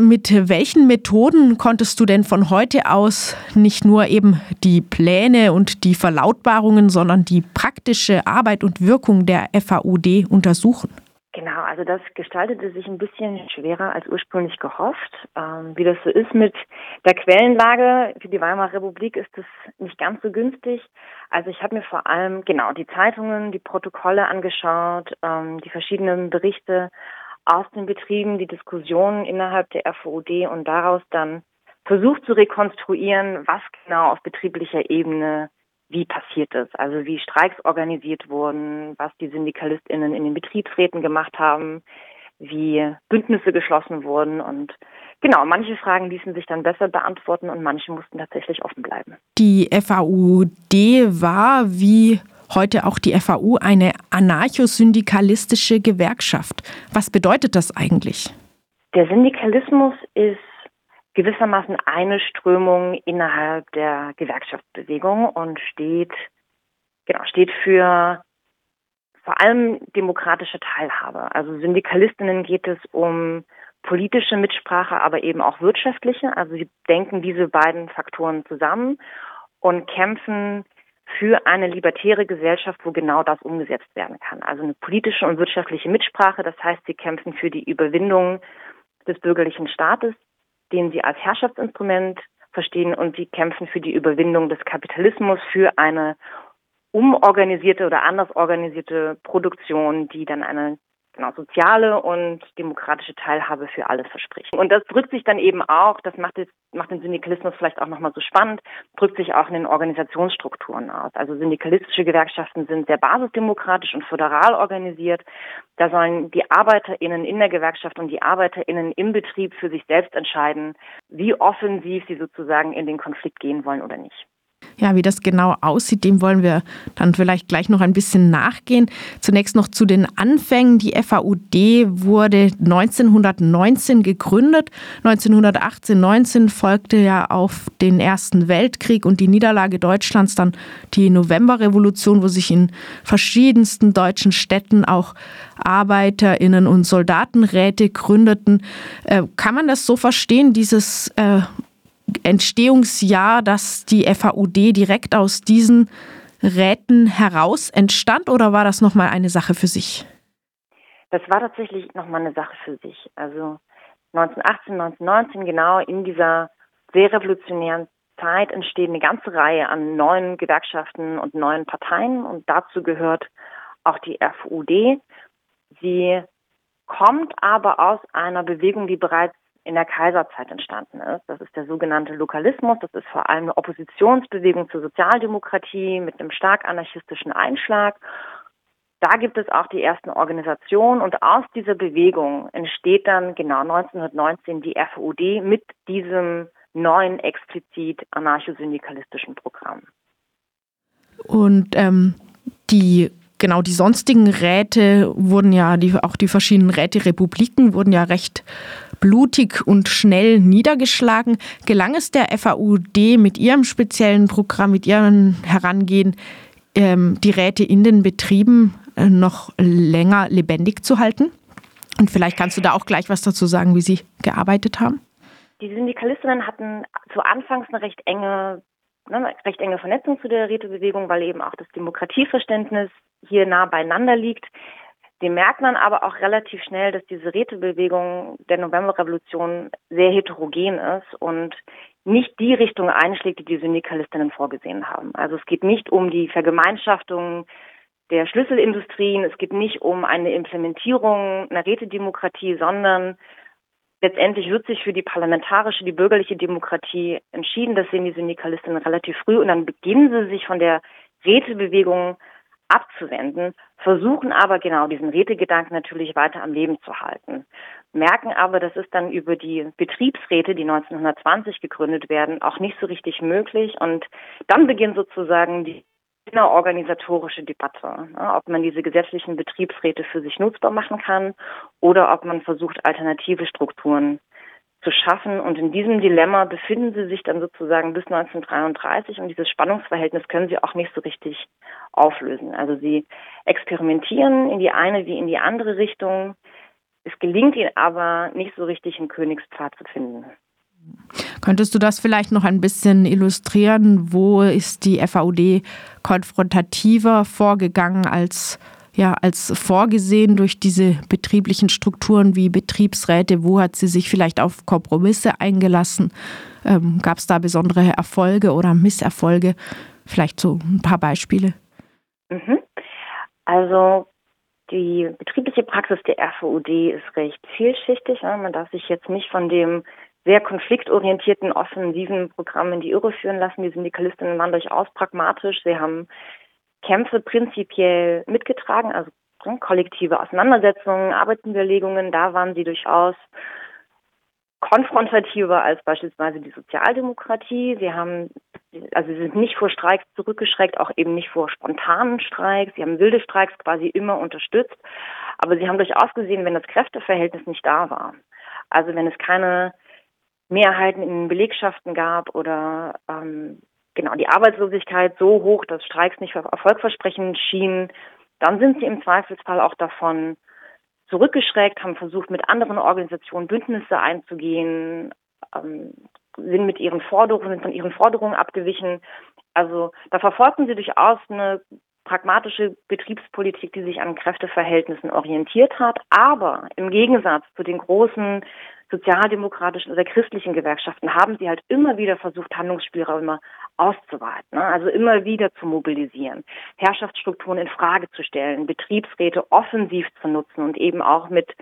Mit welchen Methoden konntest du denn von heute aus nicht nur eben die Pläne und die Verlautbarungen, sondern die praktische Arbeit und Wirkung der FAUD untersuchen? Genau, also das gestaltete sich ein bisschen schwerer als ursprünglich gehofft. Ähm, wie das so ist mit der Quellenlage für die Weimarer Republik ist das nicht ganz so günstig. Also ich habe mir vor allem genau die Zeitungen, die Protokolle angeschaut, ähm, die verschiedenen Berichte aus den Betrieben, die Diskussionen innerhalb der FOD und daraus dann versucht zu rekonstruieren, was genau auf betrieblicher Ebene wie passiert ist. Also wie Streiks organisiert wurden, was die SyndikalistInnen in den Betriebsräten gemacht haben, wie Bündnisse geschlossen wurden und genau, manche Fragen ließen sich dann besser beantworten und manche mussten tatsächlich offen bleiben. Die FAUD war wie heute auch die FAU eine anarcho-syndikalistische Gewerkschaft. Was bedeutet das eigentlich? Der Syndikalismus ist gewissermaßen eine Strömung innerhalb der Gewerkschaftsbewegung und steht, genau, steht für vor allem demokratische Teilhabe. Also Syndikalistinnen geht es um politische Mitsprache, aber eben auch wirtschaftliche. Also sie denken diese beiden Faktoren zusammen und kämpfen für eine libertäre Gesellschaft, wo genau das umgesetzt werden kann. Also eine politische und wirtschaftliche Mitsprache. Das heißt, sie kämpfen für die Überwindung des bürgerlichen Staates, den sie als Herrschaftsinstrument verstehen und sie kämpfen für die Überwindung des Kapitalismus, für eine umorganisierte oder anders organisierte Produktion, die dann eine genau, soziale und demokratische Teilhabe für alle verspricht. Und das drückt sich dann eben auch, das macht, es, macht den Syndikalismus vielleicht auch nochmal so spannend, drückt sich auch in den Organisationsstrukturen aus. Also syndikalistische Gewerkschaften sind sehr basisdemokratisch und föderal organisiert. Da sollen die ArbeiterInnen in der Gewerkschaft und die ArbeiterInnen im Betrieb für sich selbst entscheiden, wie offensiv sie sozusagen in den Konflikt gehen wollen oder nicht. Ja, wie das genau aussieht, dem wollen wir dann vielleicht gleich noch ein bisschen nachgehen. Zunächst noch zu den Anfängen. Die FAUD wurde 1919 gegründet. 1918, 19 folgte ja auf den Ersten Weltkrieg und die Niederlage Deutschlands dann die Novemberrevolution, wo sich in verschiedensten deutschen Städten auch Arbeiterinnen und Soldatenräte gründeten. Äh, kann man das so verstehen, dieses äh, Entstehungsjahr, dass die FAUD direkt aus diesen Räten heraus entstand oder war das nochmal eine Sache für sich? Das war tatsächlich nochmal eine Sache für sich. Also 1918, 1919, genau in dieser sehr revolutionären Zeit entsteht eine ganze Reihe an neuen Gewerkschaften und neuen Parteien und dazu gehört auch die FUD. Sie kommt aber aus einer Bewegung, die bereits in der Kaiserzeit entstanden ist. Das ist der sogenannte Lokalismus. Das ist vor allem eine Oppositionsbewegung zur Sozialdemokratie mit einem stark anarchistischen Einschlag. Da gibt es auch die ersten Organisationen und aus dieser Bewegung entsteht dann genau 1919 die FUD mit diesem neuen explizit anarcho-syndikalistischen Programm. Und ähm, die genau die sonstigen Räte wurden ja, die, auch die verschiedenen Räterepubliken wurden ja recht blutig und schnell niedergeschlagen. Gelang es der FAUD mit ihrem speziellen Programm, mit ihrem Herangehen, ähm, die Räte in den Betrieben äh, noch länger lebendig zu halten? Und vielleicht kannst du da auch gleich was dazu sagen, wie sie gearbeitet haben. Die Syndikalistinnen hatten zu Anfangs eine recht enge, ne, recht enge Vernetzung zu der Rätebewegung, weil eben auch das Demokratieverständnis hier nah beieinander liegt. Dem merkt man aber auch relativ schnell, dass diese Rätebewegung der Novemberrevolution sehr heterogen ist und nicht die Richtung einschlägt, die die Syndikalistinnen vorgesehen haben. Also es geht nicht um die Vergemeinschaftung der Schlüsselindustrien, es geht nicht um eine Implementierung einer Rätedemokratie, sondern letztendlich wird sich für die parlamentarische, die bürgerliche Demokratie entschieden. Das sehen die Syndikalistinnen relativ früh und dann beginnen sie sich von der Rätebewegung abzuwenden, versuchen aber genau diesen Rätegedanken natürlich weiter am Leben zu halten. Merken aber, das ist dann über die Betriebsräte, die 1920 gegründet werden, auch nicht so richtig möglich. Und dann beginnt sozusagen die innerorganisatorische Debatte, ne, ob man diese gesetzlichen Betriebsräte für sich nutzbar machen kann oder ob man versucht, alternative Strukturen zu schaffen. Und in diesem Dilemma befinden sie sich dann sozusagen bis 1933 und dieses Spannungsverhältnis können sie auch nicht so richtig auflösen. Also sie experimentieren in die eine wie in die andere Richtung, Es gelingt ihnen aber nicht so richtig, einen Königspfad zu finden. Könntest du das vielleicht noch ein bisschen illustrieren? Wo ist die FAUD konfrontativer vorgegangen als, ja, als vorgesehen durch diese betrieblichen Strukturen wie Betriebsräte? Wo hat sie sich vielleicht auf Kompromisse eingelassen? Ähm, Gab es da besondere Erfolge oder Misserfolge? Vielleicht so ein paar Beispiele. Mhm. Also die betriebliche Praxis der FOUD ist recht vielschichtig. Man darf sich jetzt nicht von dem sehr konfliktorientierten, offensiven Programm in die Irre führen lassen. Die Syndikalistinnen waren durchaus pragmatisch. Sie haben Kämpfe prinzipiell mitgetragen, also kollektive Auseinandersetzungen, Arbeitsüberlegungen, da waren sie durchaus konfrontativer als beispielsweise die Sozialdemokratie. Sie haben, also sie sind nicht vor Streiks zurückgeschreckt, auch eben nicht vor spontanen Streiks. Sie haben wilde Streiks quasi immer unterstützt. Aber sie haben durchaus gesehen, wenn das Kräfteverhältnis nicht da war, also wenn es keine Mehrheiten in Belegschaften gab oder ähm, genau die Arbeitslosigkeit so hoch, dass Streiks nicht erfolgversprechend schienen, dann sind sie im Zweifelsfall auch davon zurückgeschreckt, haben versucht, mit anderen Organisationen Bündnisse einzugehen, ähm, sind mit ihren Forderungen, sind von ihren Forderungen abgewichen. Also da verfolgten sie durchaus eine pragmatische Betriebspolitik, die sich an Kräfteverhältnissen orientiert hat, aber im Gegensatz zu den großen sozialdemokratischen oder christlichen Gewerkschaften haben sie halt immer wieder versucht, Handlungsspielräume auszuweiten, ne? also immer wieder zu mobilisieren, Herrschaftsstrukturen in Frage zu stellen, Betriebsräte offensiv zu nutzen und eben auch mit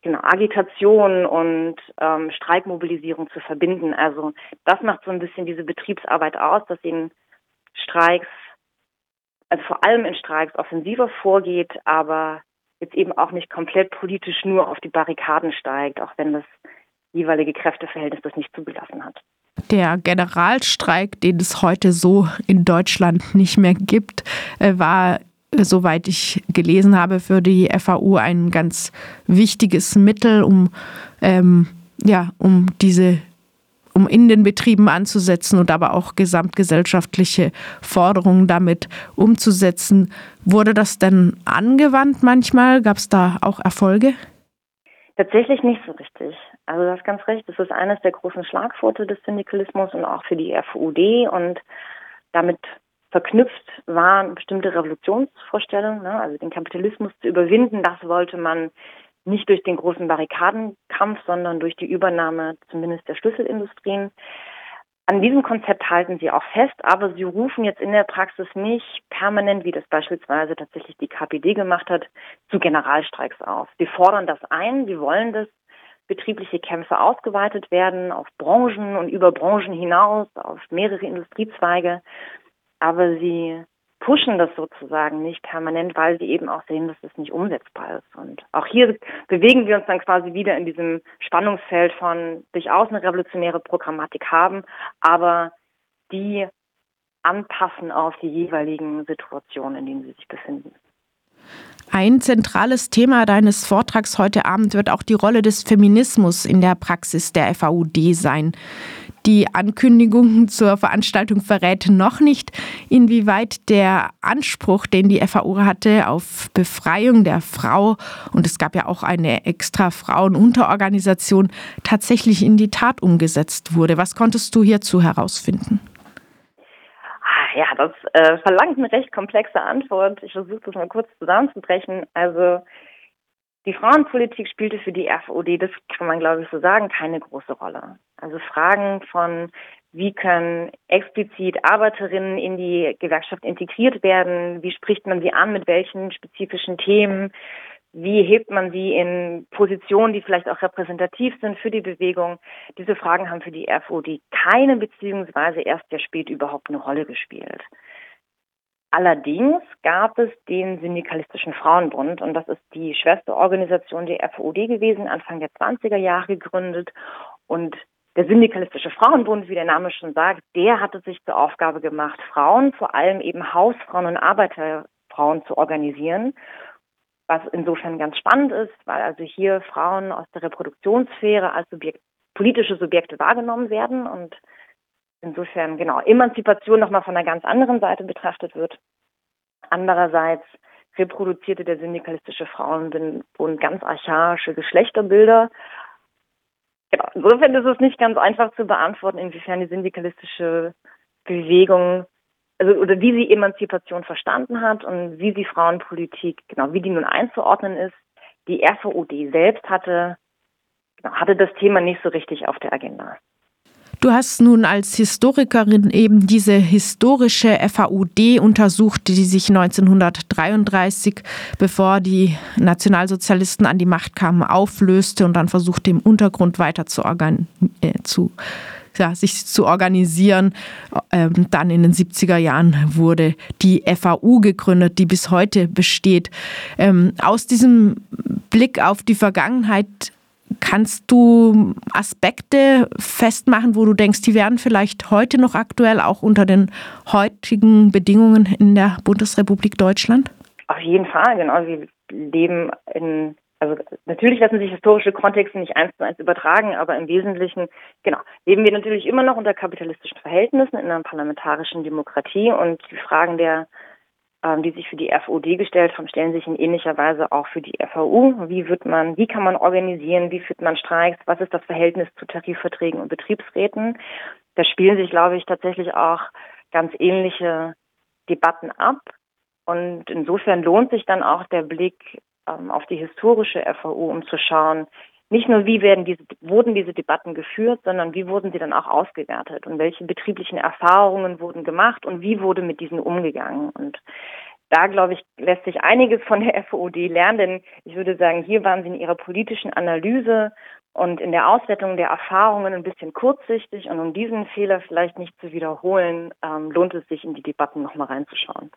genau, Agitation und ähm, Streikmobilisierung zu verbinden. Also das macht so ein bisschen diese Betriebsarbeit aus, dass ihnen Streiks, also vor allem in Streiks offensiver vorgeht, aber jetzt eben auch nicht komplett politisch nur auf die Barrikaden steigt, auch wenn das jeweilige Kräfteverhältnis das nicht zugelassen hat. Der Generalstreik, den es heute so in Deutschland nicht mehr gibt, äh, war äh, soweit ich gelesen habe, für die FAU ein ganz wichtiges Mittel, um, ähm, ja, um diese um in den Betrieben anzusetzen und aber auch gesamtgesellschaftliche Forderungen damit umzusetzen. Wurde das denn angewandt manchmal? Gab es da auch Erfolge? Tatsächlich nicht so richtig. Also du hast ganz recht, das ist eines der großen Schlagworte des Syndikalismus und auch für die FUD und damit verknüpft waren bestimmte Revolutionsvorstellungen, ne? also den Kapitalismus zu überwinden, das wollte man nicht durch den großen Barrikadenkampf, sondern durch die Übernahme zumindest der Schlüsselindustrien. An diesem Konzept halten sie auch fest, aber sie rufen jetzt in der Praxis nicht permanent, wie das beispielsweise tatsächlich die KPD gemacht hat, zu Generalstreiks auf. Sie fordern das ein, sie wollen, dass betriebliche Kämpfe ausgeweitet werden auf Branchen und über Branchen hinaus, auf mehrere Industriezweige, aber sie pushen das sozusagen nicht permanent, weil sie eben auch sehen, dass das nicht umsetzbar ist. Und auch hier bewegen wir uns dann quasi wieder in diesem Spannungsfeld von durchaus eine revolutionäre Programmatik haben, aber die anpassen auf die jeweiligen Situationen, in denen sie sich befinden. Ein zentrales Thema deines Vortrags heute Abend wird auch die Rolle des Feminismus in der Praxis der FAUD sein. Die Ankündigung zur Veranstaltung verrät noch nicht, inwieweit der Anspruch, den die FAU hatte auf Befreiung der Frau, und es gab ja auch eine extra Frauenunterorganisation, tatsächlich in die Tat umgesetzt wurde. Was konntest du hierzu herausfinden? Ah, ja, das äh, verlangt eine recht komplexe Antwort. Ich versuche das mal kurz zusammenzubrechen. Also die Frauenpolitik spielte für die FOD, das kann man glaube ich so sagen, keine große Rolle. Also Fragen von, wie können explizit Arbeiterinnen in die Gewerkschaft integriert werden, wie spricht man sie an, mit welchen spezifischen Themen, wie hebt man sie in Positionen, die vielleicht auch repräsentativ sind für die Bewegung. Diese Fragen haben für die FOD keine beziehungsweise erst sehr spät überhaupt eine Rolle gespielt. Allerdings gab es den Syndikalistischen Frauenbund und das ist die Schwesterorganisation der FOD gewesen, Anfang der 20er Jahre gegründet. Und der Syndikalistische Frauenbund, wie der Name schon sagt, der hatte sich zur Aufgabe gemacht, Frauen, vor allem eben Hausfrauen und Arbeiterfrauen zu organisieren. Was insofern ganz spannend ist, weil also hier Frauen aus der Reproduktionssphäre als Subjekt, politische Subjekte wahrgenommen werden und insofern genau Emanzipation nochmal von einer ganz anderen Seite betrachtet wird. Andererseits reproduzierte der syndikalistische Frauenbund ganz archaische Geschlechterbilder. Genau. Insofern ist es nicht ganz einfach zu beantworten, inwiefern die syndikalistische Bewegung, also oder wie sie Emanzipation verstanden hat und wie sie Frauenpolitik, genau, wie die nun einzuordnen ist. Die RVOD selbst hatte, genau, hatte das Thema nicht so richtig auf der Agenda. Du hast nun als Historikerin eben diese historische FAUD untersucht, die sich 1933, bevor die Nationalsozialisten an die Macht kamen, auflöste und dann versuchte im Untergrund weiter zu, äh, zu ja, sich zu organisieren. Ähm, dann in den 70er Jahren wurde die FAU gegründet, die bis heute besteht. Ähm, aus diesem Blick auf die Vergangenheit Kannst du Aspekte festmachen, wo du denkst, die wären vielleicht heute noch aktuell, auch unter den heutigen Bedingungen in der Bundesrepublik Deutschland? Auf jeden Fall, genau. Wir leben in, also natürlich lassen sich historische Kontexte nicht eins zu eins übertragen, aber im Wesentlichen, genau, leben wir natürlich immer noch unter kapitalistischen Verhältnissen in einer parlamentarischen Demokratie und die Fragen der die sich für die FOD gestellt haben, stellen sich in ähnlicher Weise auch für die FAU. Wie wird man, wie kann man organisieren, wie führt man Streiks, was ist das Verhältnis zu Tarifverträgen und Betriebsräten? Da spielen sich, glaube ich, tatsächlich auch ganz ähnliche Debatten ab. Und insofern lohnt sich dann auch der Blick ähm, auf die historische FAU, um zu schauen, nicht nur, wie werden diese, wurden diese Debatten geführt, sondern wie wurden sie dann auch ausgewertet und welche betrieblichen Erfahrungen wurden gemacht und wie wurde mit diesen umgegangen. Und da, glaube ich, lässt sich einiges von der FOD lernen, denn ich würde sagen, hier waren sie in ihrer politischen Analyse und in der Auswertung der Erfahrungen ein bisschen kurzsichtig. Und um diesen Fehler vielleicht nicht zu wiederholen, ähm, lohnt es sich, in die Debatten nochmal reinzuschauen.